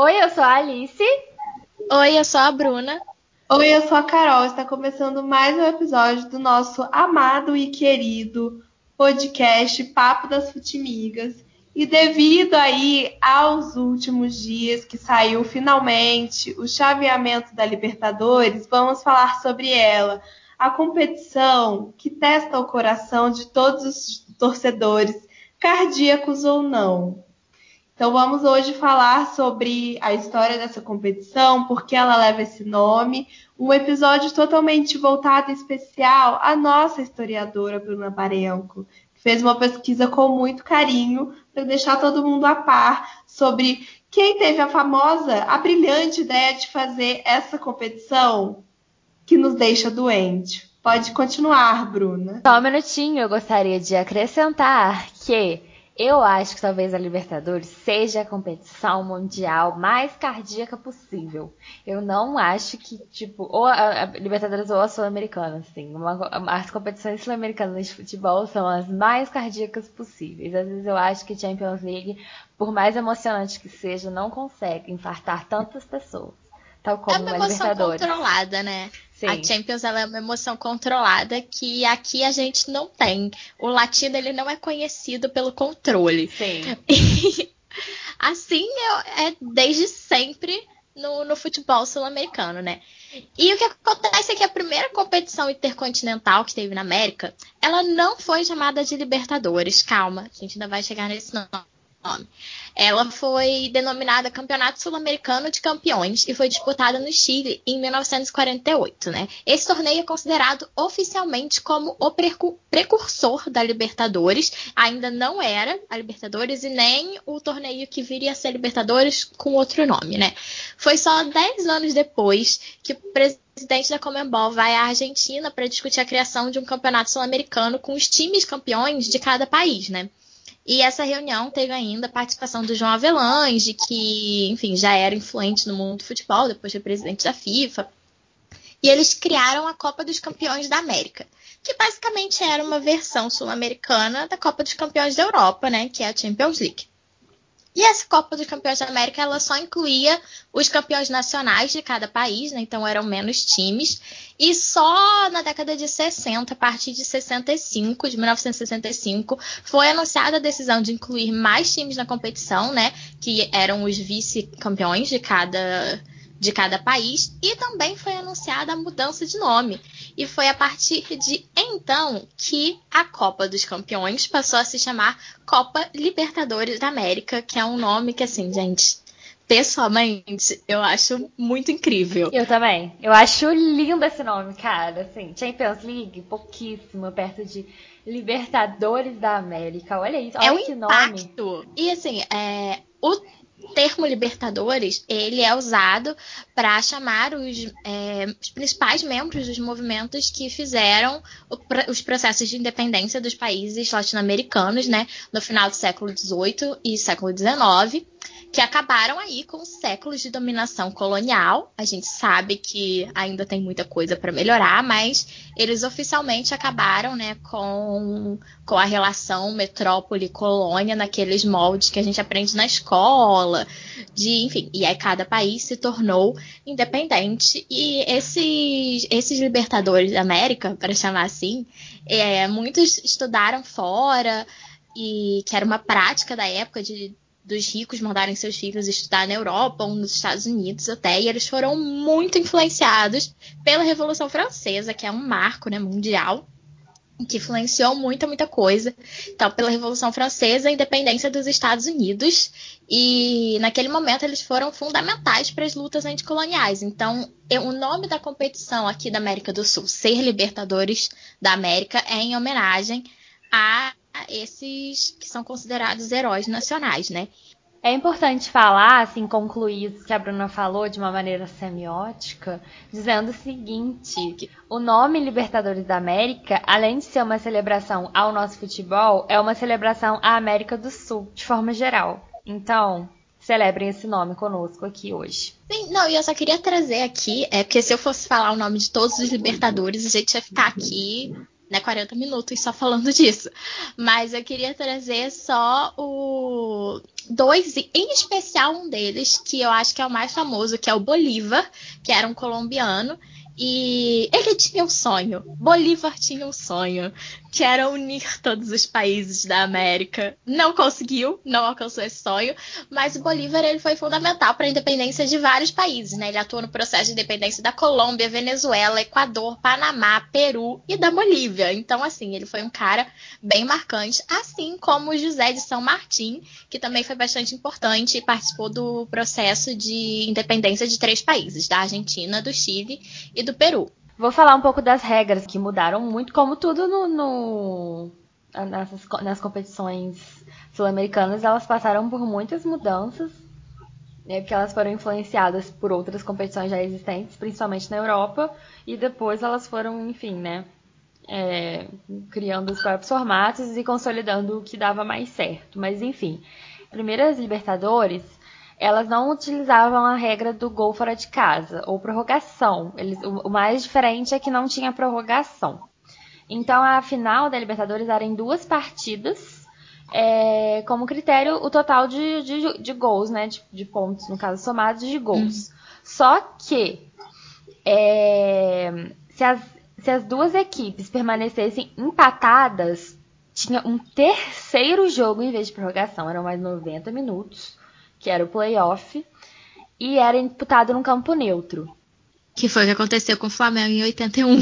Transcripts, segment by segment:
Oi, eu sou a Alice. Oi, eu sou a Bruna. Oi, eu sou a Carol. Está começando mais um episódio do nosso amado e querido podcast Papo das Futimigas. E devido aí aos últimos dias que saiu finalmente o chaveamento da Libertadores, vamos falar sobre ela, a competição que testa o coração de todos os torcedores, cardíacos ou não. Então vamos hoje falar sobre a história dessa competição, por que ela leva esse nome, um episódio totalmente voltado especial à nossa historiadora Bruna Barenco, que fez uma pesquisa com muito carinho para deixar todo mundo a par sobre quem teve a famosa, a brilhante ideia de fazer essa competição que nos deixa doente. Pode continuar, Bruna. Só um minutinho, eu gostaria de acrescentar que eu acho que talvez a Libertadores seja a competição mundial mais cardíaca possível. Eu não acho que, tipo, ou a, a Libertadores ou a Sul-Americana, assim. Uma, as competições sul-americanas de futebol são as mais cardíacas possíveis. Às vezes eu acho que Champions League, por mais emocionante que seja, não consegue infartar tantas pessoas. Tal como é uma emoção Libertadores. controlada, né? Sim. A Champions ela é uma emoção controlada que aqui a gente não tem. O latino ele não é conhecido pelo controle. Sim. E, assim é, é desde sempre no, no futebol sul-americano, né? E o que acontece é que a primeira competição intercontinental que teve na América, ela não foi chamada de Libertadores. Calma, a gente ainda vai chegar nesse nome nome. Ela foi denominada Campeonato Sul-Americano de Campeões e foi disputada no Chile em 1948, né? Esse torneio é considerado oficialmente como o precursor da Libertadores. Ainda não era a Libertadores e nem o torneio que viria a ser Libertadores com outro nome, né? Foi só 10 anos depois que o presidente da Comembol vai à Argentina para discutir a criação de um campeonato sul-americano com os times campeões de cada país, né? E essa reunião teve ainda a participação do João Avelange, que, enfim, já era influente no mundo do futebol, depois foi presidente da FIFA. E eles criaram a Copa dos Campeões da América, que basicamente era uma versão sul-americana da Copa dos Campeões da Europa, né, que é a Champions League. E essa Copa dos Campeões da América ela só incluía os campeões nacionais de cada país, né? então eram menos times. E só na década de 60, a partir de 65, de 1965, foi anunciada a decisão de incluir mais times na competição, né? Que eram os vice-campeões de cada de cada país e também foi anunciada a mudança de nome. E foi a partir de então que a Copa dos Campeões passou a se chamar Copa Libertadores da América, que é um nome que, assim, gente, pessoalmente, eu acho muito incrível. Eu também. Eu acho lindo esse nome, cara. Assim, Champions League, pouquíssimo, perto de Libertadores da América. Olha isso, olha é um que impacto. nome. E assim, é, o termo Libertadores ele é usado para chamar os, é, os, principais membros dos movimentos que fizeram o, os processos de independência dos países latino-americanos, né, no final do século XVIII e século XIX que acabaram aí com séculos de dominação colonial. A gente sabe que ainda tem muita coisa para melhorar, mas eles oficialmente acabaram, né, com, com a relação metrópole-colônia naqueles moldes que a gente aprende na escola, de, enfim, e aí cada país se tornou independente e esses esses libertadores da América, para chamar assim, é, muitos estudaram fora e que era uma prática da época de dos ricos mandarem seus filhos estudar na Europa ou nos Estados Unidos até, e eles foram muito influenciados pela Revolução Francesa, que é um marco né, mundial, que influenciou muita, muita coisa. Então, pela Revolução Francesa, a independência dos Estados Unidos, e naquele momento eles foram fundamentais para as lutas anticoloniais. Então, eu, o nome da competição aqui da América do Sul, Ser Libertadores da América, é em homenagem a esses que são considerados heróis nacionais, né? É importante falar, assim, concluir isso que a Bruna falou de uma maneira semiótica, dizendo o seguinte: o nome Libertadores da América, além de ser uma celebração ao nosso futebol, é uma celebração à América do Sul, de forma geral. Então, celebrem esse nome conosco aqui hoje. Sim, não, e eu só queria trazer aqui, é porque se eu fosse falar o nome de todos os Libertadores, a gente ia ficar aqui né, 40 minutos só falando disso. Mas eu queria trazer só o dois, em especial um deles, que eu acho que é o mais famoso, que é o Bolívar, que era um colombiano. E ele tinha um sonho. Bolívar tinha um sonho, que era unir todos os países da América. Não conseguiu, não alcançou esse sonho, mas o Bolívar ele foi fundamental para a independência de vários países, né? Ele atuou no processo de independência da Colômbia, Venezuela, Equador, Panamá, Peru e da Bolívia. Então, assim, ele foi um cara bem marcante, assim como José de São Martim, que também foi bastante importante e participou do processo de independência de três países, da Argentina, do Chile e do Peru. Vou falar um pouco das regras que mudaram muito, como tudo no, no nas, nas competições sul-americanas, elas passaram por muitas mudanças, né, porque elas foram influenciadas por outras competições já existentes, principalmente na Europa, e depois elas foram, enfim, né, é, criando os próprios formatos e consolidando o que dava mais certo. Mas enfim, primeiras Libertadores elas não utilizavam a regra do gol fora de casa ou prorrogação. Eles, o, o, mais diferente é que não tinha prorrogação. Então a final da Libertadores era em duas partidas, é, como critério o total de, de, de gols, né? De, de, pontos, no caso, somados de gols. Uhum. Só que é, se, as, se as duas equipes permanecessem empatadas, tinha um terceiro jogo em vez de prorrogação, eram mais 90 minutos que era o playoff, e era disputado num campo neutro. Que foi o que aconteceu com o Flamengo em 81.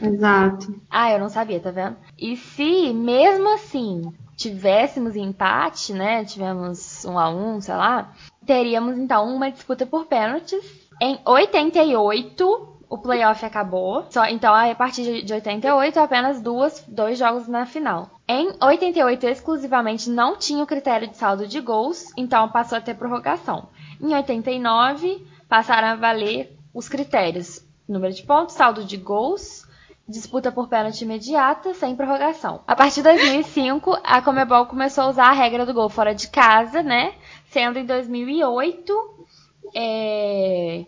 Exato. Ah, eu não sabia, tá vendo? E se, mesmo assim, tivéssemos empate, né? Tivemos um a um, sei lá, teríamos então uma disputa por pênaltis. Em 88, o playoff acabou. Só, então, a partir de 88, apenas duas, dois jogos na final. Em 88, exclusivamente, não tinha o critério de saldo de gols, então passou a ter prorrogação. Em 89, passaram a valer os critérios: número de pontos, saldo de gols, disputa por pênalti imediata, sem prorrogação. A partir de 2005, a Comebol começou a usar a regra do gol fora de casa, né? Sendo em 2008 é,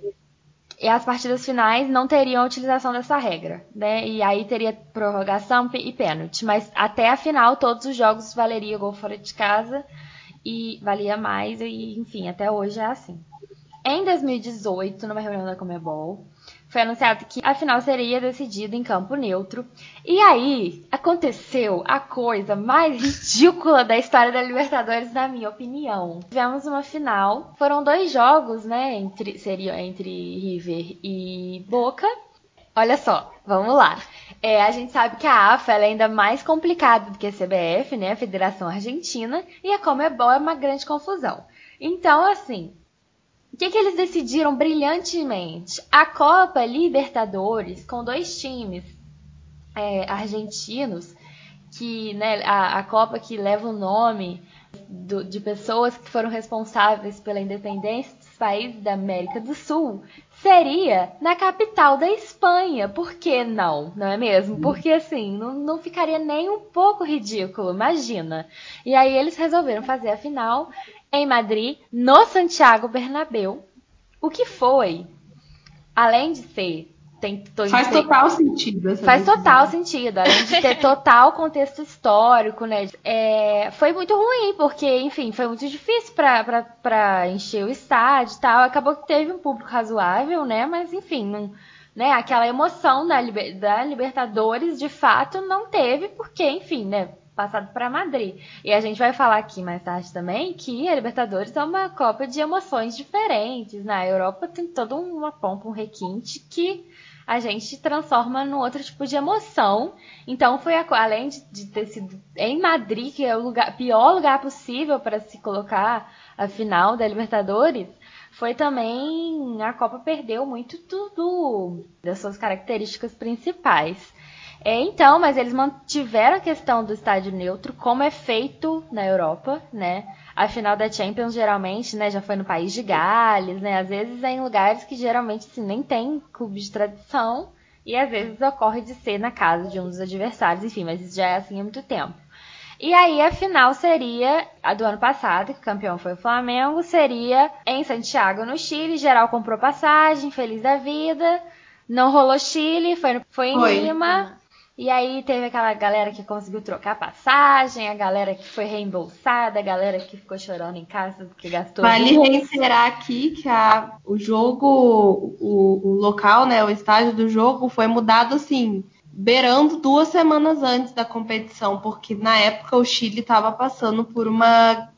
e as partidas finais não teriam a utilização dessa regra, né? E aí teria prorrogação e pênalti. Mas até a final, todos os jogos valeria gol fora de casa e valia mais, e enfim, até hoje é assim. Em 2018, numa reunião da Comebol, foi anunciado que a final seria decidida em campo neutro. E aí aconteceu a coisa mais ridícula da história da Libertadores, na minha opinião. Tivemos uma final, foram dois jogos, né, entre seriam entre River e Boca. Olha só, vamos lá. É, a gente sabe que a AFA é ainda mais complicada do que a CBF, né, a Federação Argentina, e a Comebol é uma grande confusão. Então, assim, que, que eles decidiram brilhantemente? A Copa Libertadores, com dois times é, argentinos, que né, a, a, Copa que leva o nome do, de pessoas que foram responsáveis pela independência dos países da América do Sul, seria na capital da Espanha. Por que não? Não é mesmo? Porque assim, não, não ficaria nem um pouco ridículo, imagina. E aí eles resolveram fazer a final em Madrid, no Santiago Bernabéu, o que foi, além de ser tem, faz ter, total sentido. faz decisão. total sentido, além de ter total contexto histórico, né? É, foi muito ruim, porque, enfim, foi muito difícil para encher o estádio e tal. Acabou que teve um público razoável, né? Mas, enfim, não, né? aquela emoção da, da Libertadores, de fato, não teve, porque, enfim, né? Passado para Madrid. E a gente vai falar aqui mais tarde também que a Libertadores é uma Copa de emoções diferentes. Na Europa tem toda uma pompa, um requinte que a gente transforma num outro tipo de emoção. Então foi a, além de, de, ter sido em Madrid, que é o lugar, pior lugar possível para se colocar a final da Libertadores, foi também a Copa perdeu muito tudo das suas características principais. É, então, mas eles mantiveram a questão do estádio neutro, como é feito na Europa, né? A final da Champions geralmente, né, já foi no país de Gales, né? Às vezes é em lugares que geralmente assim, nem tem clube de tradição e às vezes ocorre de ser na casa de um dos adversários, enfim, mas isso já é assim há muito tempo. E aí a final seria a do ano passado, que o campeão foi o Flamengo, seria em Santiago, no Chile. Geral comprou passagem, feliz da vida. Não rolou Chile, foi, foi em foi. Lima. E aí teve aquela galera que conseguiu trocar passagem, a galera que foi reembolsada, a galera que ficou chorando em casa porque gastou. Vale reiterar aqui que a, o jogo, o, o local, né, o estádio do jogo foi mudado assim, beirando duas semanas antes da competição, porque na época o Chile estava passando por uma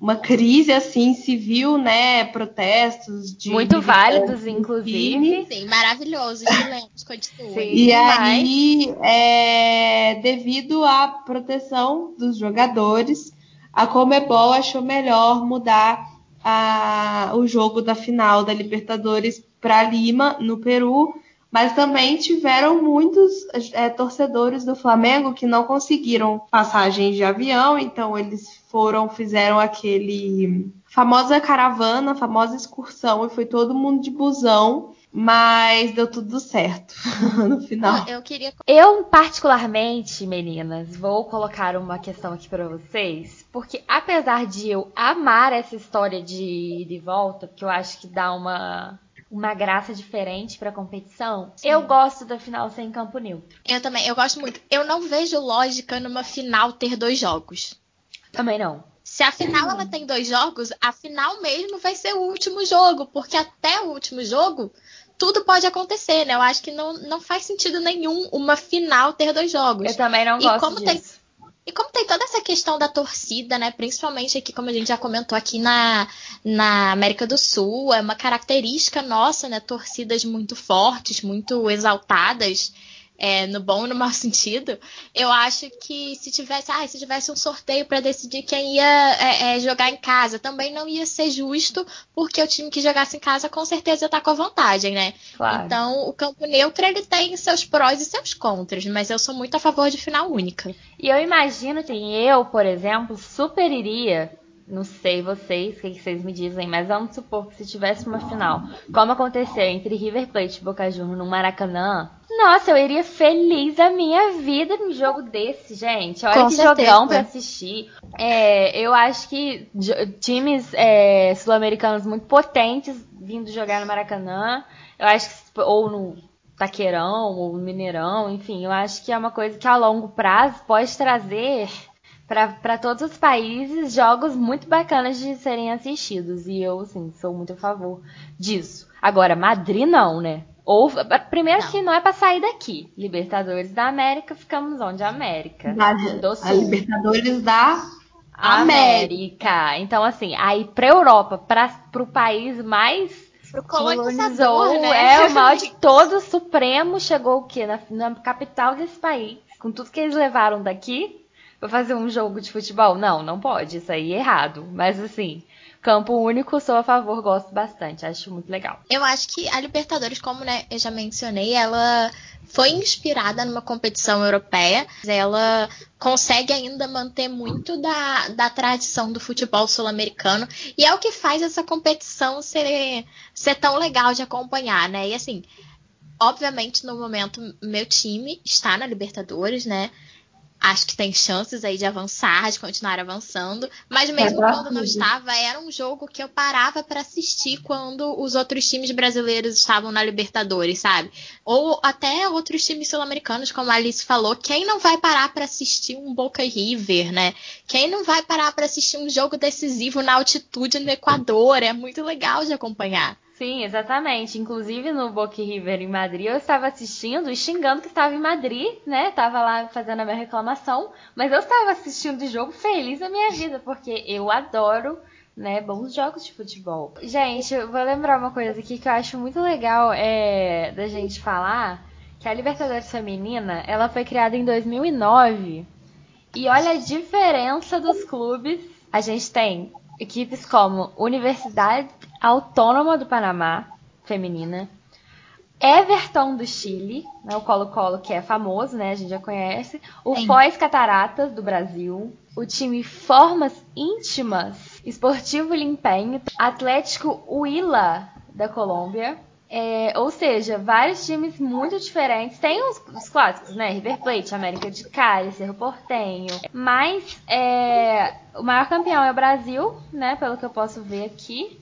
uma crise assim civil, né, protestos de muito válidos, inclusive. Sim, maravilhoso, excelente, continua. E aí, é, devido à proteção dos jogadores, a Comebol achou melhor mudar a, o jogo da final da Libertadores para Lima, no Peru, mas também tiveram muitos é, torcedores do Flamengo que não conseguiram passagens de avião, então eles foram, fizeram aquele famosa caravana, famosa excursão, e foi todo mundo de busão, mas deu tudo certo no final. Eu queria. Eu, particularmente, meninas, vou colocar uma questão aqui para vocês, porque apesar de eu amar essa história de de volta, porque eu acho que dá uma uma graça diferente para a competição. Sim. Eu gosto da final sem campo neutro. Eu também, eu gosto muito. Eu não vejo lógica numa final ter dois jogos. Também não. Se a final ela tem dois jogos, a final mesmo vai ser o último jogo, porque até o último jogo tudo pode acontecer, né? Eu acho que não, não faz sentido nenhum uma final ter dois jogos. Eu também não gosto e como disso. Tem, e como tem toda essa questão da torcida, né? Principalmente aqui, como a gente já comentou aqui na, na América do Sul, é uma característica nossa, né? Torcidas muito fortes, muito exaltadas é, no bom e no mau sentido, eu acho que se tivesse, ah, se tivesse um sorteio para decidir quem ia é, é, jogar em casa, também não ia ser justo, porque o time que jogasse em casa com certeza estar com a vantagem, né? Claro. Então, o campo neutro ele tem seus prós e seus contras, mas eu sou muito a favor de final única. E eu imagino que eu, por exemplo, super iria não sei vocês, o que vocês me dizem, mas vamos supor que se tivesse uma final, como aconteceu entre River Plate e Boca Juniors no Maracanã, nossa, eu iria feliz a minha vida num jogo desse, gente. Olha Com que certeza. jogão pra assistir. É, eu acho que times é, sul-americanos muito potentes vindo jogar no Maracanã, eu acho que, ou no Taqueirão, ou no Mineirão, enfim, eu acho que é uma coisa que a longo prazo pode trazer para todos os países jogos muito bacanas de serem assistidos. E eu, assim, sou muito a favor disso. Agora, Madrid não, né? Ou, primeiro Não. que não é pra sair daqui. Libertadores da América, ficamos onde? América. Da- Do a Sul. Libertadores da América. Então, assim, aí pra Europa, pra, pro país mais Pro colonizador, né? é o maior de todos, Supremo, chegou o quê? Na, na capital desse país. Com tudo que eles levaram daqui, pra fazer um jogo de futebol? Não, não pode, isso aí é errado. Mas assim, campo único, sou a favor, gosto bastante, acho muito legal. Eu acho que a Libertadores, como né, eu já mencionei, ela foi inspirada numa competição europeia. Ela consegue ainda manter muito da, da tradição do futebol sul-americano. E é o que faz essa competição ser, ser tão legal de acompanhar, né? E assim, obviamente, no momento, meu time está na Libertadores, né? Acho que tem chances aí de avançar, de continuar avançando. Mas mesmo pra quando não estava, era um jogo que eu parava para assistir quando os outros times brasileiros estavam na Libertadores, sabe? Ou até outros times sul-americanos, como a Alice falou. Quem não vai parar para assistir um Boca River, né? Quem não vai parar para assistir um jogo decisivo na altitude no Equador? É muito legal de acompanhar. Sim, exatamente. Inclusive no Boca River em Madrid, eu estava assistindo e xingando que estava em Madrid, né? Tava lá fazendo a minha reclamação, mas eu estava assistindo o jogo feliz da minha vida, porque eu adoro, né, bons jogos de futebol. Gente, eu vou lembrar uma coisa aqui que eu acho muito legal é, da gente falar, que a Libertadores Feminina, ela foi criada em 2009. E olha a diferença dos clubes. A gente tem equipes como Universidade Autônoma do Panamá, feminina. Everton do Chile, né, o Colo-Colo que é famoso, né, a gente já conhece. O Sim. Foz Cataratas do Brasil. O time Formas Íntimas, Esportivo Limpenho, Atlético Huila da Colômbia. É, ou seja, vários times muito diferentes. Tem os, os clássicos, né? River Plate, América de Cali, Cerro Portenho. Mas é, o maior campeão é o Brasil, né? Pelo que eu posso ver aqui.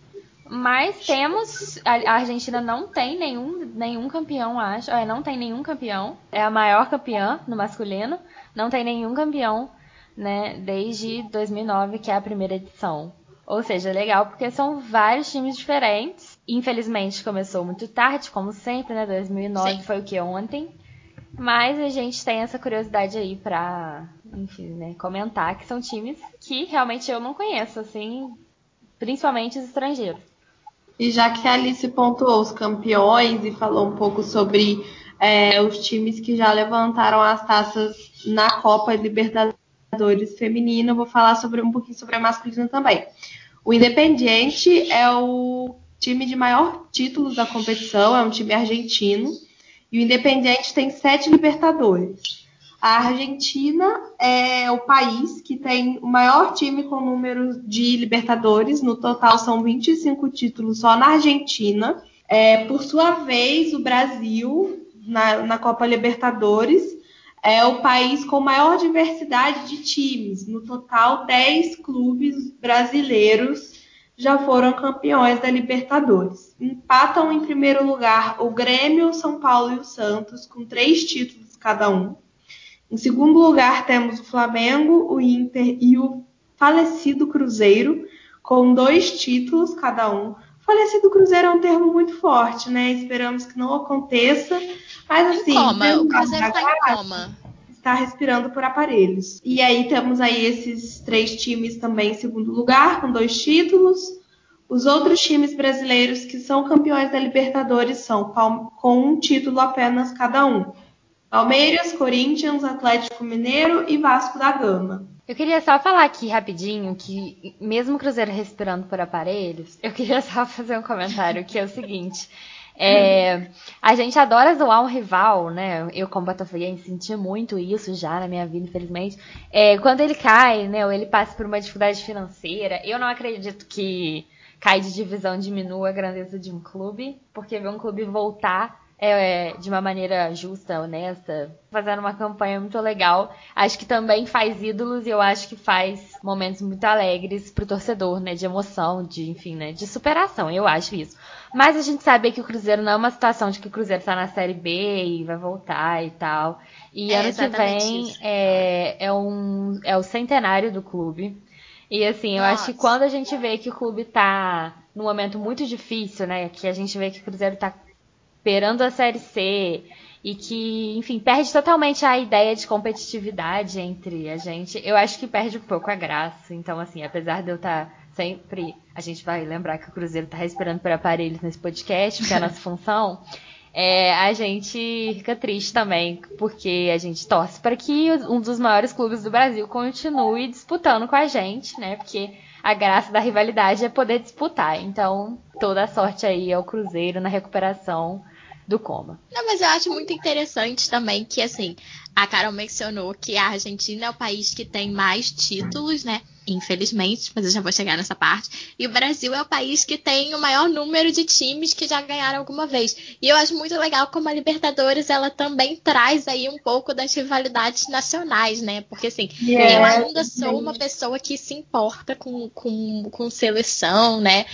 Mas temos. A Argentina não tem nenhum, nenhum campeão, acho. É, não tem nenhum campeão. É a maior campeã no masculino. Não tem nenhum campeão, né? Desde 2009, que é a primeira edição. Ou seja, legal porque são vários times diferentes. Infelizmente começou muito tarde, como sempre, né? 2009 Sim. foi o que ontem. Mas a gente tem essa curiosidade aí pra, enfim, né, comentar que são times que realmente eu não conheço, assim, principalmente os estrangeiros. E já que a Alice pontuou os campeões e falou um pouco sobre é, os times que já levantaram as taças na Copa Libertadores Feminina, eu vou falar sobre um pouquinho sobre a masculina também. O Independiente é o time de maior títulos da competição, é um time argentino. E o Independiente tem sete Libertadores. A Argentina é o país que tem o maior time com número de Libertadores. No total, são 25 títulos só na Argentina. É, por sua vez, o Brasil, na, na Copa Libertadores, é o país com maior diversidade de times. No total, 10 clubes brasileiros já foram campeões da Libertadores. Empatam em primeiro lugar o Grêmio, o São Paulo e o Santos, com três títulos cada um. Em segundo lugar, temos o Flamengo, o Inter e o falecido Cruzeiro, com dois títulos cada um. Falecido Cruzeiro é um termo muito forte, né? Esperamos que não aconteça. Mas assim. Em coma, o Cruzeiro está em coma está respirando por aparelhos. E aí temos aí esses três times também em segundo lugar, com dois títulos. Os outros times brasileiros que são campeões da Libertadores são com um título apenas cada um. Palmeiras, Corinthians, Atlético Mineiro e Vasco da Gama. Eu queria só falar aqui rapidinho que, mesmo o Cruzeiro respirando por aparelhos, eu queria só fazer um comentário que é o seguinte. É, a gente adora zoar um rival, né? Eu, como botafoguense, senti muito isso já na minha vida, infelizmente. É, quando ele cai, né? Ou ele passa por uma dificuldade financeira, eu não acredito que cair de divisão diminua a grandeza de um clube, porque ver um clube voltar é, de uma maneira justa, honesta, fazendo uma campanha muito legal. Acho que também faz ídolos e eu acho que faz momentos muito alegres pro torcedor, né? De emoção, de, enfim, né? De superação, eu acho isso. Mas a gente sabe que o Cruzeiro não é uma situação de que o Cruzeiro tá na Série B e vai voltar e tal. E é ano que vem é, é, um, é o centenário do clube. E assim, eu Nossa. acho que quando a gente vê que o clube tá num momento muito difícil, né? Que a gente vê que o Cruzeiro tá esperando a Série C e que, enfim, perde totalmente a ideia de competitividade entre a gente. Eu acho que perde um pouco a graça. Então, assim, apesar de eu estar tá sempre. A gente vai lembrar que o Cruzeiro está respirando por aparelhos nesse podcast, porque é a nossa função. É, a gente fica triste também, porque a gente torce para que um dos maiores clubes do Brasil continue disputando com a gente, né? Porque a graça da rivalidade é poder disputar. Então, toda a sorte aí ao Cruzeiro na recuperação do coma. Não, mas eu acho muito interessante também que, assim, a Carol mencionou que a Argentina é o país que tem mais títulos, né? Infelizmente, mas eu já vou chegar nessa parte. E o Brasil é o país que tem o maior número de times que já ganharam alguma vez. E eu acho muito legal como a Libertadores ela também traz aí um pouco das rivalidades nacionais, né? Porque assim, yeah, eu ainda sou uma pessoa que se importa com, com, com seleção, né?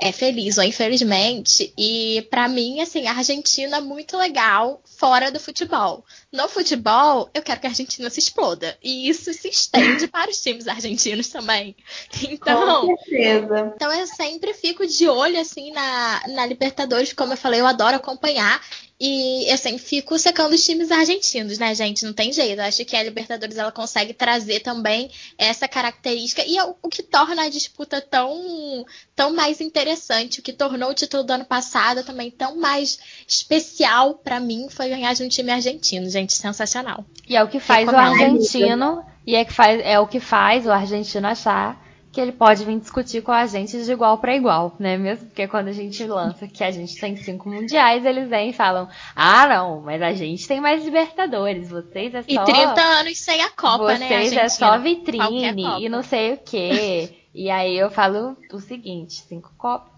É feliz ou infelizmente. E para mim, assim, a Argentina é muito legal fora do futebol. No futebol, eu quero que a Argentina se exploda. E isso se estende para os times argentinos também. Então, Com certeza. então eu sempre fico de olho assim na, na Libertadores, como eu falei, eu adoro acompanhar. E assim, fico secando os times argentinos, né, gente? Não tem jeito. Eu acho que a Libertadores ela consegue trazer também essa característica e é o, que torna a disputa tão, tão mais interessante, o que tornou o título do ano passado também tão mais especial para mim foi ganhar de um time argentino, gente, sensacional. E é o que faz o argentino, e é, que faz, é o que faz o argentino achar que ele pode vir discutir com a gente de igual para igual, né? Mesmo porque quando a gente lança que a gente tem cinco mundiais, eles vêm e falam: ah, não, mas a gente tem mais Libertadores, vocês é só. E 30 anos sem a Copa, vocês né? Vocês é só vitrine e não sei o quê. e aí eu falo o seguinte: cinco Copas.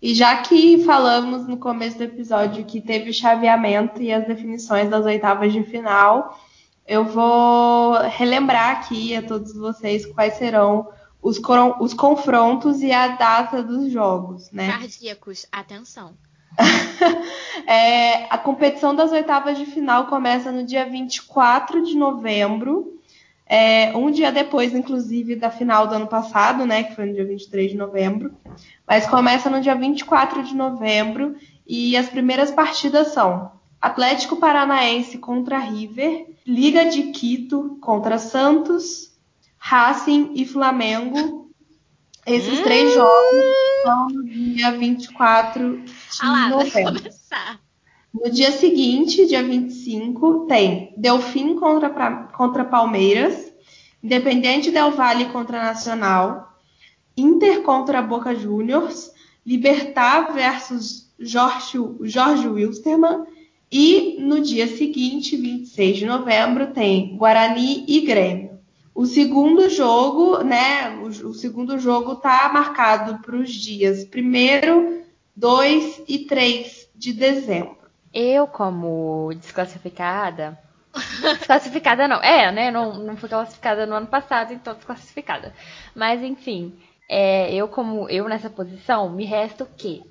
E já que falamos no começo do episódio que teve o chaveamento e as definições das oitavas de final, eu vou relembrar aqui a todos vocês quais serão os, os confrontos e a data dos jogos, né? Cardíacos, atenção. é, a competição das oitavas de final começa no dia 24 de novembro, é, um dia depois, inclusive, da final do ano passado, né, que foi no dia 23 de novembro. Mas começa no dia 24 de novembro e as primeiras partidas são Atlético Paranaense contra River, Liga de Quito contra Santos, Racing e Flamengo. Esses hum. três jogos são no dia 24 de ah lá, novembro. No dia seguinte, dia 25, tem Delfim contra, contra Palmeiras, Independente Del Valle contra Nacional, Inter contra Boca Juniors, Libertar versus Jorge, Jorge Wilstermann e no dia seguinte, 26 de novembro, tem Guarani e Grêmio. O segundo jogo, né? O, o segundo jogo tá marcado para os dias 1, 2 e 3 de dezembro. Eu, como desclassificada. Desclassificada não. É, né? Não, não fui classificada no ano passado, então desclassificada. Mas, enfim. É, eu, como eu nessa posição, me resta o quê?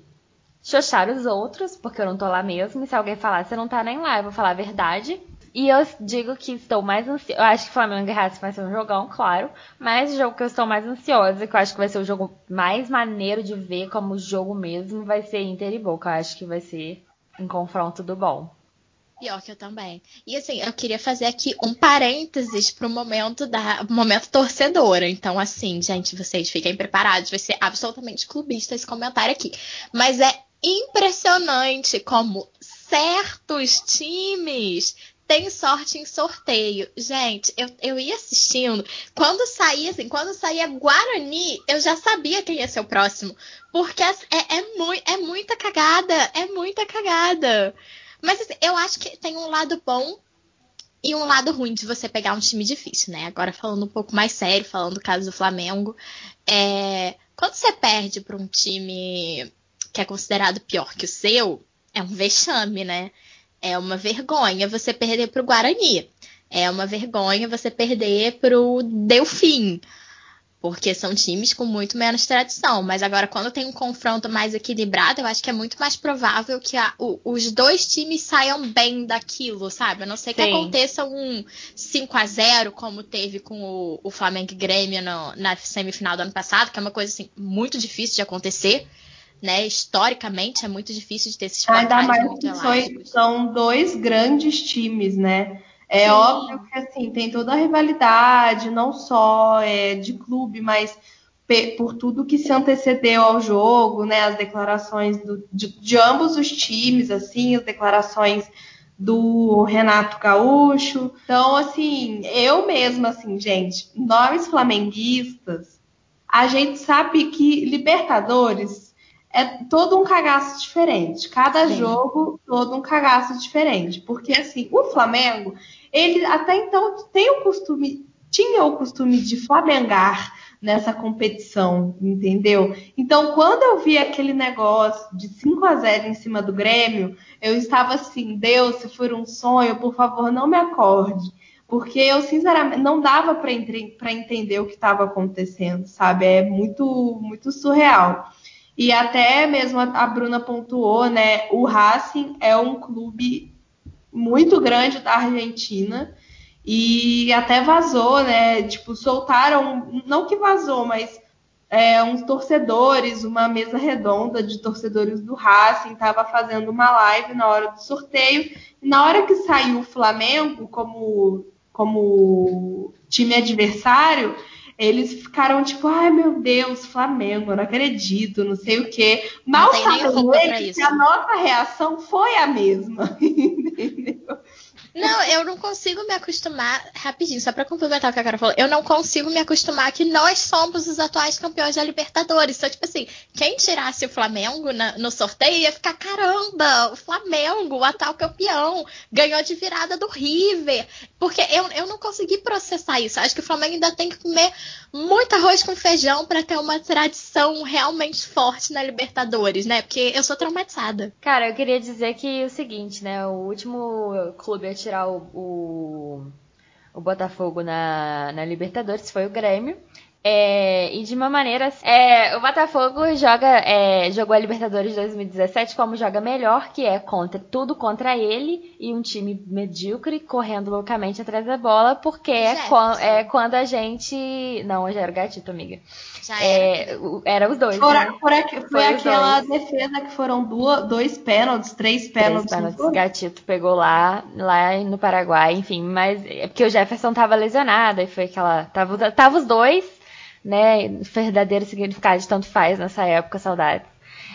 Xoxar os outros, porque eu não tô lá mesmo. E se alguém falar, você não tá nem lá, eu vou falar a verdade. E eu digo que estou mais ansiosa. Eu acho que Flamengo e Racing vai ser um jogão, claro. Mas o jogo que eu estou mais ansiosa, que eu acho que vai ser o jogo mais maneiro de ver como jogo mesmo, vai ser Inter e Boca. Eu acho que vai ser um confronto do bom. Pior que eu também. E assim, eu queria fazer aqui um parênteses pro momento da momento torcedora. Então, assim, gente, vocês fiquem preparados. Vai ser absolutamente clubista esse comentário aqui. Mas é impressionante como certos times têm sorte em sorteio. Gente, eu, eu ia assistindo. Quando saía, assim, quando saía Guarani, eu já sabia quem ia ser o próximo. Porque é, é, é muita cagada. É muita cagada. Mas assim, eu acho que tem um lado bom e um lado ruim de você pegar um time difícil, né? Agora falando um pouco mais sério, falando do caso do Flamengo, é... quando você perde para um time que é considerado pior que o seu, é um vexame, né? É uma vergonha você perder para o Guarani. É uma vergonha você perder para o Delfim porque são times com muito menos tradição. Mas agora, quando tem um confronto mais equilibrado, eu acho que é muito mais provável que a, o, os dois times saiam bem daquilo, sabe? A não ser que Sim. aconteça um 5 a 0 como teve com o, o Flamengo e Grêmio no, na semifinal do ano passado, que é uma coisa assim, muito difícil de acontecer. Né? Historicamente é muito difícil de ter esses Ainda mais que são dois grandes times, né? É Sim. óbvio que assim tem toda a rivalidade, não só é, de clube, mas por tudo que se antecedeu ao jogo, né? As declarações do, de, de, ambos os times, assim, as declarações do Renato Gaúcho. Então, assim, eu mesma, assim, gente, nós flamenguistas, a gente sabe que Libertadores é todo um cagaço diferente. Cada Sim. jogo, todo um cagaço diferente. Porque, assim, o Flamengo, ele até então tem o costume, tinha o costume de flamengar nessa competição, entendeu? Então, quando eu vi aquele negócio de 5 a 0 em cima do Grêmio, eu estava assim, Deus, se for um sonho, por favor, não me acorde. Porque eu, sinceramente, não dava para entender o que estava acontecendo, sabe? É muito, muito surreal. E até mesmo a Bruna pontuou, né? O Racing é um clube muito grande da Argentina e até vazou, né? Tipo, soltaram, não que vazou, mas é, uns torcedores, uma mesa redonda de torcedores do Racing, estava fazendo uma live na hora do sorteio. E na hora que saiu o Flamengo como, como time adversário, eles ficaram tipo, ai meu Deus, Flamengo, eu não acredito, não sei o quê. Mal sabendo eles que a nossa reação foi a mesma. Entendeu? Não, eu não consigo me acostumar. Rapidinho, só pra complementar o que a cara falou. Eu não consigo me acostumar que nós somos os atuais campeões da Libertadores. Então, tipo assim, quem tirasse o Flamengo na, no sorteio ia ficar: caramba, o Flamengo, o atual campeão, ganhou de virada do River. Porque eu, eu não consegui processar isso. Acho que o Flamengo ainda tem que comer muito arroz com feijão para ter uma tradição realmente forte na Libertadores, né? Porque eu sou traumatizada. Cara, eu queria dizer que o seguinte, né? O último clube a tirar o, o, o Botafogo na, na Libertadores foi o Grêmio. É, e de uma maneira. É, o Botafogo joga, é, jogou a Libertadores 2017 como joga melhor, que é contra tudo contra ele e um time medíocre correndo loucamente atrás da bola, porque é, é, quando a gente. Não, já era o gatito, amiga. Já era. É, era os dois. For, né? foi, foi aquela defesa que foram duas, dois pênaltis, três pênaltis. Três pênaltis. Gatito pegou lá, lá no Paraguai, enfim, mas é porque o Jefferson tava lesionado, e foi aquela. Tava, tava os dois né? Verdadeiro significado de tanto faz nessa época, saudades.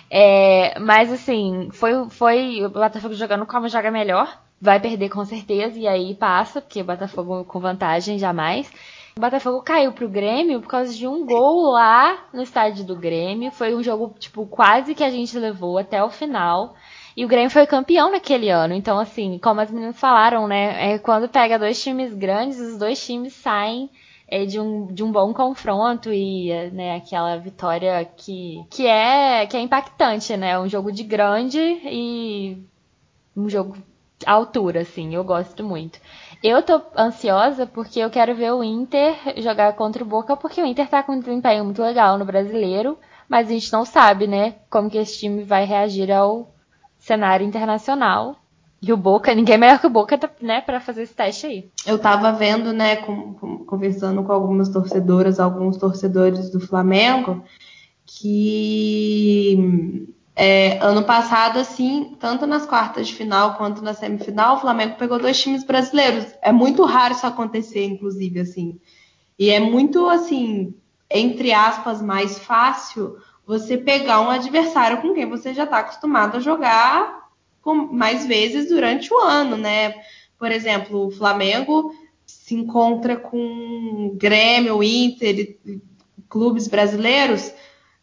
É, mas assim, foi, foi o Botafogo jogando como joga melhor. Vai perder com certeza, e aí passa, porque o Botafogo com vantagem jamais. O Botafogo caiu pro Grêmio por causa de um gol lá no estádio do Grêmio. Foi um jogo, tipo, quase que a gente levou até o final. E o Grêmio foi campeão naquele ano. Então, assim, como as meninas falaram, né? É, quando pega dois times grandes, os dois times saem é de um, de um bom confronto e né, aquela vitória que, que, é, que é impactante, né? Um jogo de grande e um jogo à altura, assim, eu gosto muito. Eu tô ansiosa porque eu quero ver o Inter jogar contra o Boca, porque o Inter tá com um desempenho muito legal no brasileiro, mas a gente não sabe, né, como que esse time vai reagir ao cenário internacional. E o Boca, ninguém é melhor que o Boca, né, para fazer esse teste aí. Eu tava vendo, né, com, com, conversando com algumas torcedoras, alguns torcedores do Flamengo, que é, ano passado, assim, tanto nas quartas de final quanto na semifinal, o Flamengo pegou dois times brasileiros. É muito raro isso acontecer, inclusive, assim. E é muito, assim, entre aspas, mais fácil você pegar um adversário com quem você já está acostumado a jogar mais vezes durante o ano, né? Por exemplo, o Flamengo se encontra com Grêmio, Inter, clubes brasileiros,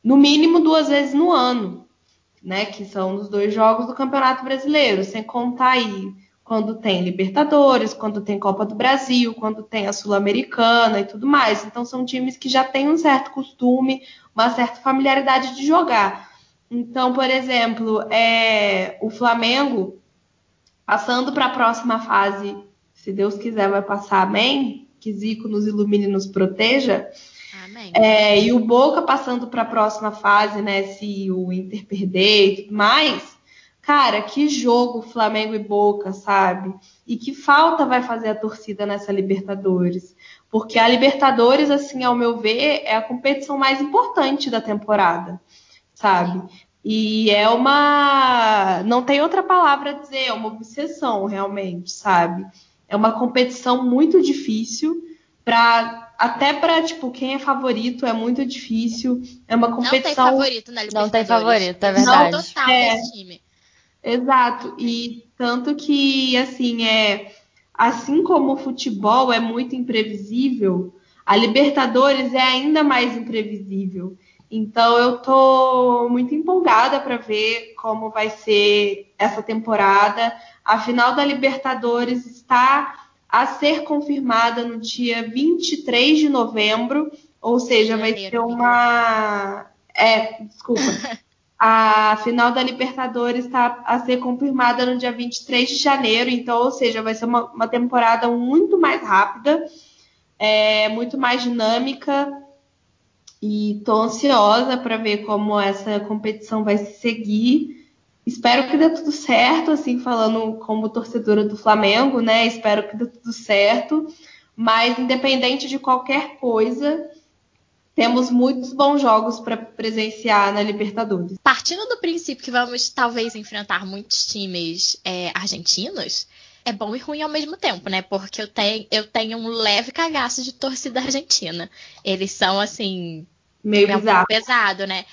no mínimo duas vezes no ano, né? Que são os dois jogos do Campeonato Brasileiro, sem contar aí quando tem Libertadores, quando tem Copa do Brasil, quando tem a Sul-Americana e tudo mais. Então são times que já têm um certo costume, uma certa familiaridade de jogar. Então, por exemplo, é, o Flamengo passando para a próxima fase, se Deus quiser, vai passar, amém? Que Zico nos ilumine e nos proteja. Amém. É, e o Boca passando para a próxima fase, né? Se o Inter perder e tudo mais. Cara, que jogo Flamengo e Boca, sabe? E que falta vai fazer a torcida nessa Libertadores? Porque a Libertadores, assim, ao meu ver, é a competição mais importante da temporada sabe? E é uma. Não tem outra palavra a dizer, é uma obsessão, realmente, sabe? É uma competição muito difícil. Pra, até para tipo, quem é favorito é muito difícil. É uma competição. Não tem favorito na Libertadores. Não tem favorito, é verdade. Não total é, desse time. Exato. E tanto que, assim, é. Assim como o futebol é muito imprevisível, a Libertadores é ainda mais imprevisível. Então eu tô muito empolgada para ver como vai ser essa temporada. A final da Libertadores está a ser confirmada no dia 23 de novembro, ou seja, vai ser uma é, desculpa. A final da Libertadores está a ser confirmada no dia 23 de janeiro, então, ou seja, vai ser uma, uma temporada muito mais rápida, é, muito mais dinâmica e tô ansiosa para ver como essa competição vai se seguir. Espero que dê tudo certo, assim, falando como torcedora do Flamengo, né? Espero que dê tudo certo. Mas, independente de qualquer coisa, temos muitos bons jogos para presenciar na Libertadores. Partindo do princípio que vamos talvez enfrentar muitos times é, argentinos, é bom e ruim ao mesmo tempo, né? Porque eu tenho, eu tenho um leve cagaço de torcida argentina. Eles são, assim. Meio é bizarro. pesado, né?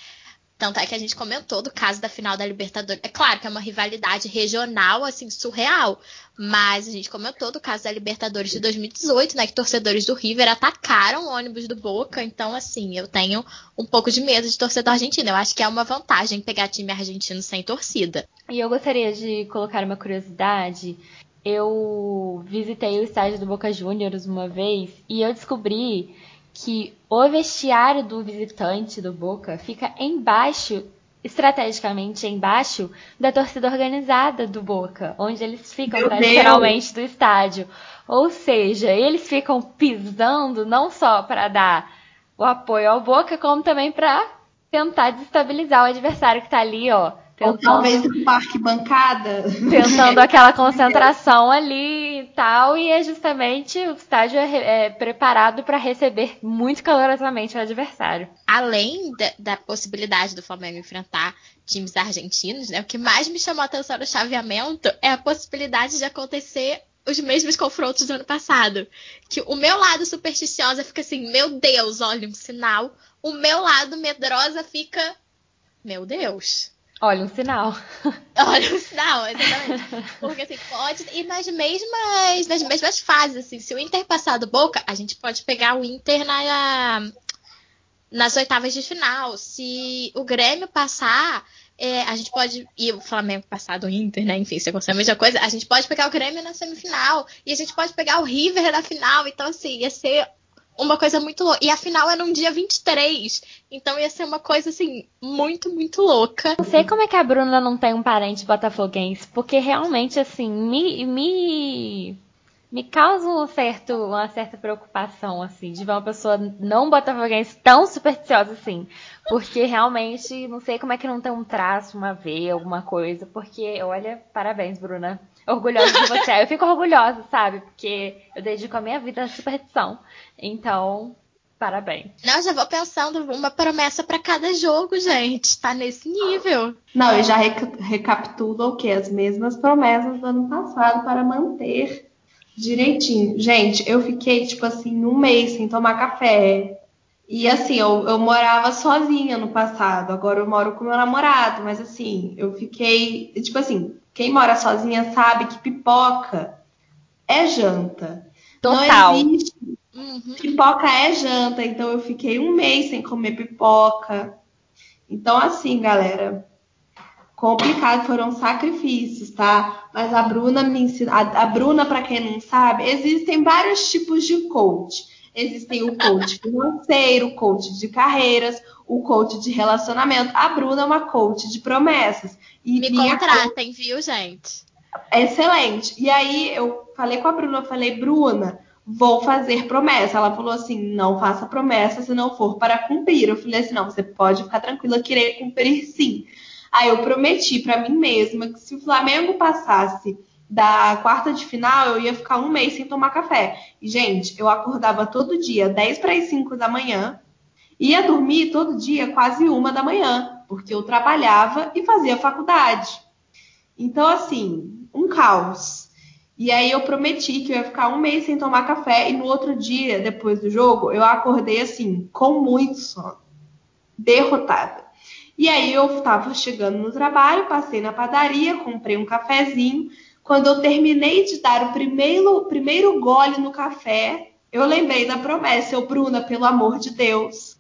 Tanto é que a gente comentou do caso da final da Libertadores. É claro que é uma rivalidade regional, assim, surreal. Mas a gente comentou do caso da Libertadores de 2018, né? Que torcedores do River atacaram o ônibus do Boca. Então, assim, eu tenho um pouco de medo de torcedor argentino. Eu acho que é uma vantagem pegar time argentino sem torcida. E eu gostaria de colocar uma curiosidade eu visitei o estádio do Boca Juniors uma vez e eu descobri que o vestiário do visitante do Boca fica embaixo, estrategicamente embaixo da torcida organizada do Boca, onde eles ficam Meu tradicionalmente do estádio. Ou seja, eles ficam pisando não só para dar o apoio ao Boca, como também para tentar desestabilizar o adversário que está ali, ó. Tentando, Ou talvez no parque bancada. Tentando aquela concentração ali e tal. E é justamente o estádio é, é preparado para receber muito calorosamente o adversário. Além da, da, possibilidade do Flamengo enfrentar times argentinos, né? O que mais me chamou a atenção no chaveamento é a possibilidade de acontecer os mesmos confrontos do ano passado. Que o meu lado supersticiosa fica assim, meu Deus, olha um sinal. O meu lado medrosa fica, meu Deus. Olha um sinal. Olha um sinal, exatamente. Porque assim, pode ir nas mesmas, nas mesmas fases, assim. Se o Inter passar do Boca, a gente pode pegar o Inter na, nas oitavas de final. Se o Grêmio passar, é, a gente pode. E o Flamengo passar do Inter, né? Enfim, se acontecer a mesma coisa, a gente pode pegar o Grêmio na semifinal. E a gente pode pegar o River na final. Então, assim, ia ser uma coisa muito louca. E a final é num dia 23. Então ia ser uma coisa, assim, muito, muito louca. Não sei como é que a Bruna não tem um parente botafoguense, porque realmente, assim, me. me me causa um certo, uma certa preocupação, assim, de ver uma pessoa não botafoguense tão supersticiosa assim. Porque realmente, não sei como é que não tem um traço, uma veia, alguma coisa. Porque, olha, parabéns, Bruna. Orgulhosa de você. Eu fico orgulhosa, sabe? Porque eu dedico a minha vida à superstição. Então, Parabéns. Não, já vou pensando uma promessa para cada jogo, gente. Tá nesse nível. Não, e já recapitula o quê? As mesmas promessas do ano passado para manter direitinho. Gente, eu fiquei, tipo assim, um mês sem tomar café. E assim, eu, eu morava sozinha no passado, agora eu moro com meu namorado, mas assim, eu fiquei. Tipo assim, quem mora sozinha sabe que pipoca é janta. Total. Não existe. Uhum. Pipoca é janta, então eu fiquei um mês sem comer pipoca. Então, assim, galera, complicado, foram sacrifícios, tá? Mas a Bruna me ensina, a, a Bruna, para quem não sabe, existem vários tipos de coach. Existem o coach financeiro, o coach de carreiras, o coach de relacionamento. A Bruna é uma coach de promessas. E me contratem, coach... viu, gente? Excelente. E aí eu falei com a Bruna, eu falei, Bruna, vou fazer promessa. Ela falou assim: não faça promessa se não for para cumprir. Eu falei assim: não, você pode ficar tranquila, querer cumprir sim. Aí eu prometi para mim mesma que se o Flamengo passasse da quarta de final, eu ia ficar um mês sem tomar café. E, gente, eu acordava todo dia, 10 para as 5 da manhã, ia dormir todo dia, quase uma da manhã, porque eu trabalhava e fazia faculdade. Então, assim, um caos. E aí eu prometi que eu ia ficar um mês sem tomar café, e no outro dia, depois do jogo, eu acordei assim, com muito sono, derrotada. E aí eu estava chegando no trabalho, passei na padaria, comprei um cafezinho. Quando eu terminei de dar o primeiro, primeiro gole no café, eu lembrei da promessa. Eu, Bruna, pelo amor de Deus.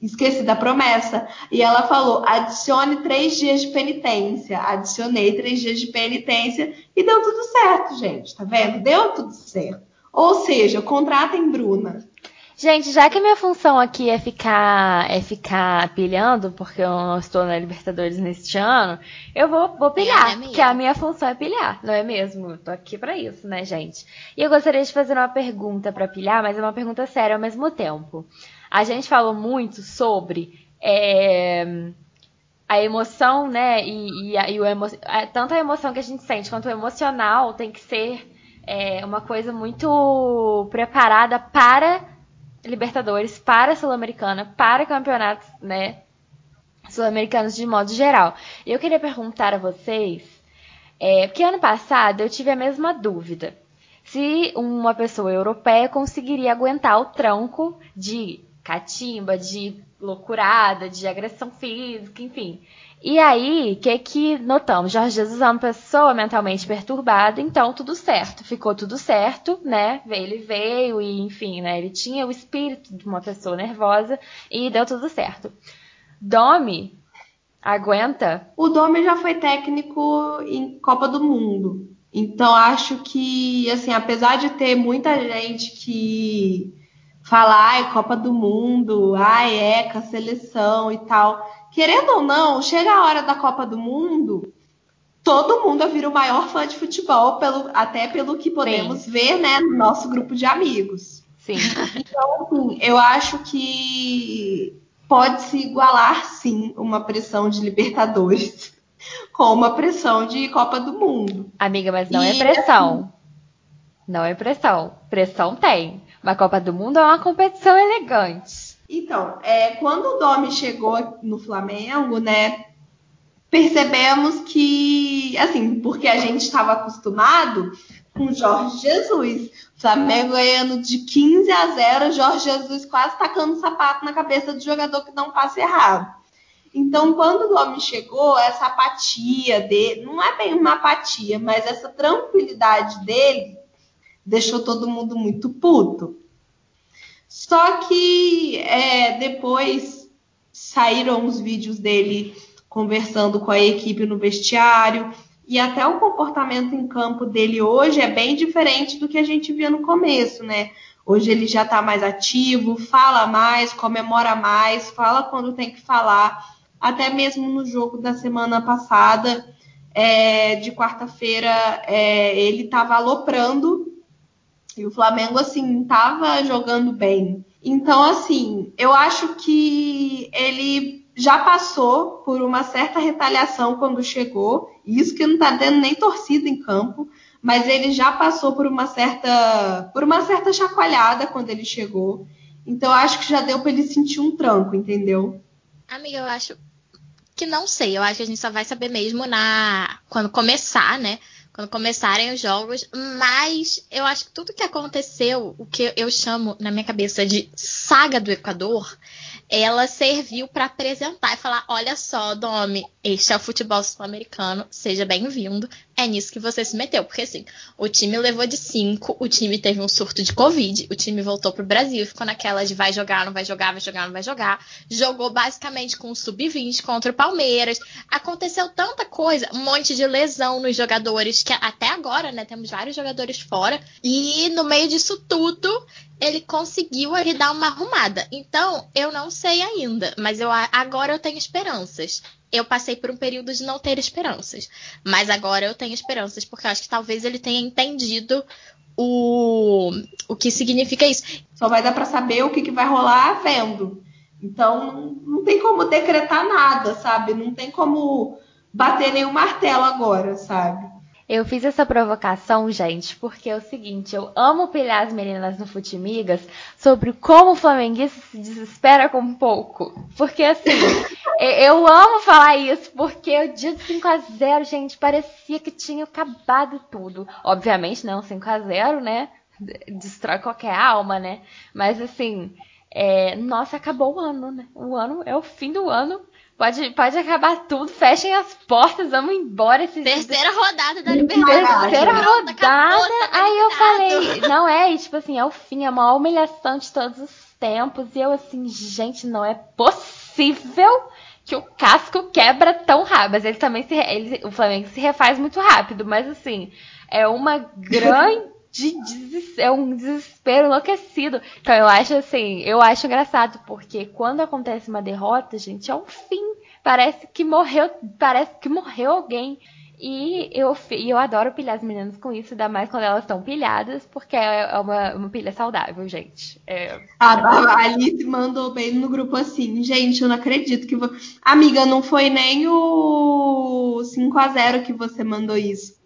Esqueci da promessa. E ela falou: adicione três dias de penitência. Adicionei três dias de penitência e deu tudo certo, gente. Tá vendo? Deu tudo certo. Ou seja, contratem Bruna. Gente, já que a minha função aqui é ficar é ficar pilhando, porque eu não estou na Libertadores neste ano, eu vou, vou pilhar, porque a minha função é pilhar, não é mesmo? Eu tô aqui para isso, né, gente? E eu gostaria de fazer uma pergunta para pilhar, mas é uma pergunta séria ao mesmo tempo. A gente falou muito sobre é, a emoção, né, e, e, a, e o emo, tanto a emoção que a gente sente quanto o emocional tem que ser é, uma coisa muito preparada para Libertadores, para Sul-Americana, para campeonatos, né, sul-americanos de modo geral. Eu queria perguntar a vocês, é, porque ano passado eu tive a mesma dúvida. Se uma pessoa europeia conseguiria aguentar o tranco de catimba, de loucurada, de agressão física, enfim. E aí, o que que notamos? Jorge Jesus é uma pessoa mentalmente perturbada, então tudo certo, ficou tudo certo, né? Ele veio e, enfim, né? Ele tinha o espírito de uma pessoa nervosa e deu tudo certo. Domi aguenta? O Domi já foi técnico em Copa do Mundo. Então acho que, assim, apesar de ter muita gente que fala, ai, Copa do Mundo, ai, ECA, seleção e tal querendo ou não, chega a hora da Copa do Mundo, todo mundo vira o maior fã de futebol, pelo, até pelo que podemos Sim. ver, né, no nosso grupo de amigos. Sim. Então, assim, eu acho que pode se igualar, sim, uma pressão de Libertadores com uma pressão de Copa do Mundo. Amiga, mas não é e, é pressão. Assim, não é pressão. Pressão tem. Uma Copa do Mundo é uma competição elegante. Então, é, quando o Domi chegou no Flamengo, né, percebemos que, assim, porque a gente estava acostumado com Jorge Jesus. Flamengo ganhando de 15 a 0, Jorge Jesus quase tacando sapato na cabeça do jogador que não passa errado. Então, quando o homem chegou, essa apatia dele, não é bem uma apatia, mas essa tranquilidade dele deixou todo mundo muito puto. Só que é, depois saíram os vídeos dele conversando com a equipe no vestiário, e até o comportamento em campo dele hoje é bem diferente do que a gente via no começo, né? Hoje ele já está mais ativo, fala mais, comemora mais, fala quando tem que falar. Até mesmo no jogo da semana passada, é, de quarta-feira, é, ele estava aloprando e o Flamengo, assim, estava jogando bem. Então, assim, eu acho que ele já passou por uma certa retaliação quando chegou, isso que não está tendo nem torcida em campo, mas ele já passou por uma certa por uma certa chacoalhada quando ele chegou. Então acho que já deu para ele sentir um tranco, entendeu? Amiga, eu acho que não sei, eu acho que a gente só vai saber mesmo na quando começar, né? Quando começarem os jogos, mas eu acho que tudo que aconteceu, o que eu chamo na minha cabeça de saga do Equador, ela serviu para apresentar e falar: olha só, Domi, este é o futebol sul-americano, seja bem-vindo. É nisso que você se meteu. Porque assim, o time levou de 5, o time teve um surto de Covid, o time voltou pro Brasil, ficou naquela de vai jogar, não vai jogar, vai jogar, não vai jogar. Jogou basicamente com o sub-20 contra o Palmeiras. Aconteceu tanta coisa, um monte de lesão nos jogadores, que até agora, né, temos vários jogadores fora. E no meio disso tudo, ele conseguiu ali dar uma arrumada. Então, eu não sei ainda, mas eu agora eu tenho esperanças eu passei por um período de não ter esperanças. Mas agora eu tenho esperanças, porque eu acho que talvez ele tenha entendido o, o que significa isso. Só vai dar para saber o que, que vai rolar vendo. Então, não, tem como decretar nada, sabe? Não tem como bater nenhum martelo agora, sabe? Eu fiz essa provocação, gente, porque é o seguinte, eu amo pilhar as meninas no Futimigas sobre como o flamenguista se desespera com pouco. Porque assim, eu amo falar isso, porque o dia do 5x0, gente, parecia que tinha acabado tudo. Obviamente, não, 5x0, né? Destrói qualquer alma, né? Mas assim, é, nossa, acabou o ano, né? O ano é o fim do ano Pode, pode acabar tudo, fechem as portas, vamos embora. Esses... Terceira rodada da Libertadores. Terceira rodada. Acabou, tá aí eu falei, não é, tipo assim, é o fim, é a maior humilhação de todos os tempos. E eu assim, gente, não é possível que o casco quebra tão rápido. Mas ele também se. Ele, o Flamengo se refaz muito rápido, mas assim, é uma grande de é um desespero enlouquecido. Então eu acho assim, eu acho engraçado, porque quando acontece uma derrota, gente, é um fim. Parece que morreu, parece que morreu alguém. E eu, e eu adoro pilhar as meninas com isso, ainda mais quando elas estão pilhadas, porque é, é uma, uma pilha saudável, gente. É... A, Alice mandou bem no grupo assim, gente, eu não acredito que. Amiga, não foi nem o 5 a 0 que você mandou isso.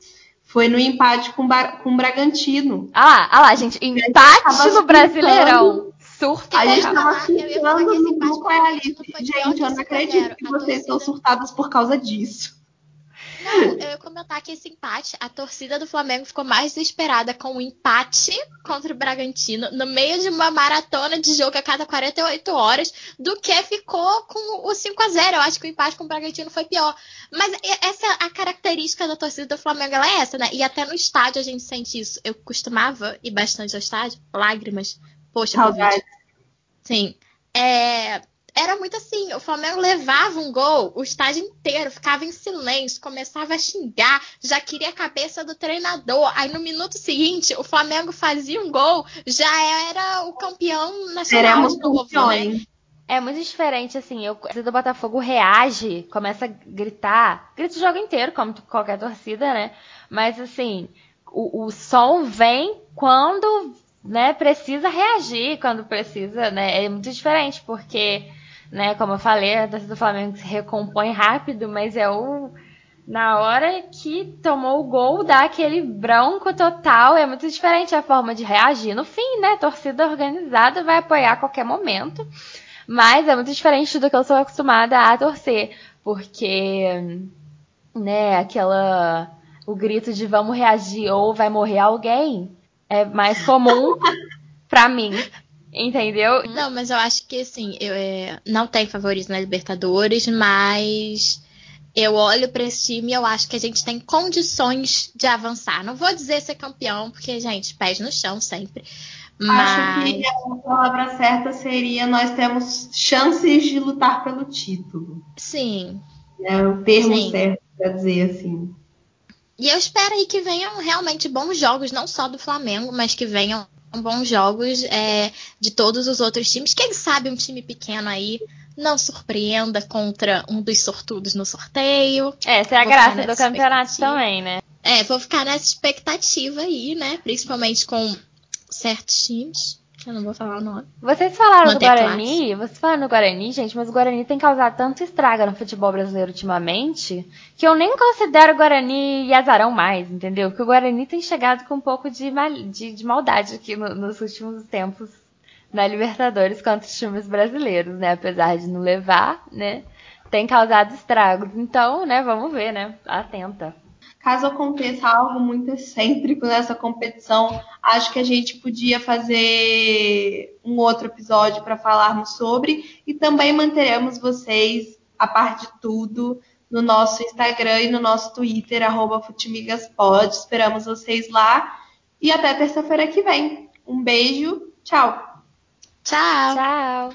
Foi no empate com, com o Bragantino. Ah lá, ah lá, gente. Empate no Brasileirão. Surto. A gente tava surtando no. Gente, eu não acredito que vocês estão surtados por causa disso. Eu ia comentar que esse empate, a torcida do Flamengo ficou mais desesperada com o empate contra o Bragantino no meio de uma maratona de jogo a cada 48 horas do que ficou com o 5 a 0 Eu acho que o empate com o Bragantino foi pior. Mas essa a característica da torcida do Flamengo, ela é essa, né? E até no estádio a gente sente isso. Eu costumava ir bastante ao estádio, lágrimas. Poxa. Sim. É, era muito assim, o Flamengo levava um gol, o estádio inteiro ficava em silêncio, começava a xingar, já queria a cabeça do treinador. Aí no minuto seguinte, o Flamengo fazia um gol, já era o campeão nacional de novo, né? É muito diferente, assim, o torcida do Botafogo reage, começa a gritar, grita o jogo inteiro, como qualquer torcida, né? Mas assim, o, o som vem quando né, precisa reagir quando precisa, né? É muito diferente, porque, né, como eu falei, a torcida do Flamengo se recompõe rápido, mas é o na hora que tomou o gol, dá aquele bronco total. É muito diferente a forma de reagir. No fim, né? Torcida organizada vai apoiar a qualquer momento. Mas é muito diferente do que eu sou acostumada a torcer. Porque, né, aquela. O grito de vamos reagir ou vai morrer alguém é mais comum pra mim. Entendeu? Não, mas eu acho que assim, eu, é, não tem favorito na Libertadores, mas eu olho para esse time e eu acho que a gente tem condições de avançar. Não vou dizer ser campeão, porque, gente, pés no chão sempre. Mas... Acho que a palavra certa seria nós temos chances de lutar pelo título. Sim. É o termo Sim. certo para dizer assim. E eu espero aí que venham realmente bons jogos, não só do Flamengo, mas que venham bons jogos é, de todos os outros times. Quem sabe um time pequeno aí não surpreenda contra um dos sortudos no sorteio. Essa é a vou graça do campeonato também, né? É, vou ficar nessa expectativa aí, né? Principalmente com certos times. Eu não vou falar o nome. Vocês falaram do Guarani, vocês falaram do Guarani, gente, mas o Guarani tem causado tanto estrago no futebol brasileiro ultimamente que eu nem considero o Guarani e azarão mais, entendeu? Porque o Guarani tem chegado com um pouco de, mal, de, de maldade aqui no, nos últimos tempos na Libertadores contra os times brasileiros, né? Apesar de não levar, né? Tem causado estragos. Então, né, vamos ver, né? Atenta. Caso aconteça algo muito excêntrico nessa competição, acho que a gente podia fazer um outro episódio para falarmos sobre e também manteremos vocês a par de tudo no nosso Instagram e no nosso Twitter, arroba Futimigaspod. Esperamos vocês lá e até terça-feira que vem. Um beijo, tchau! Tchau! Tchau!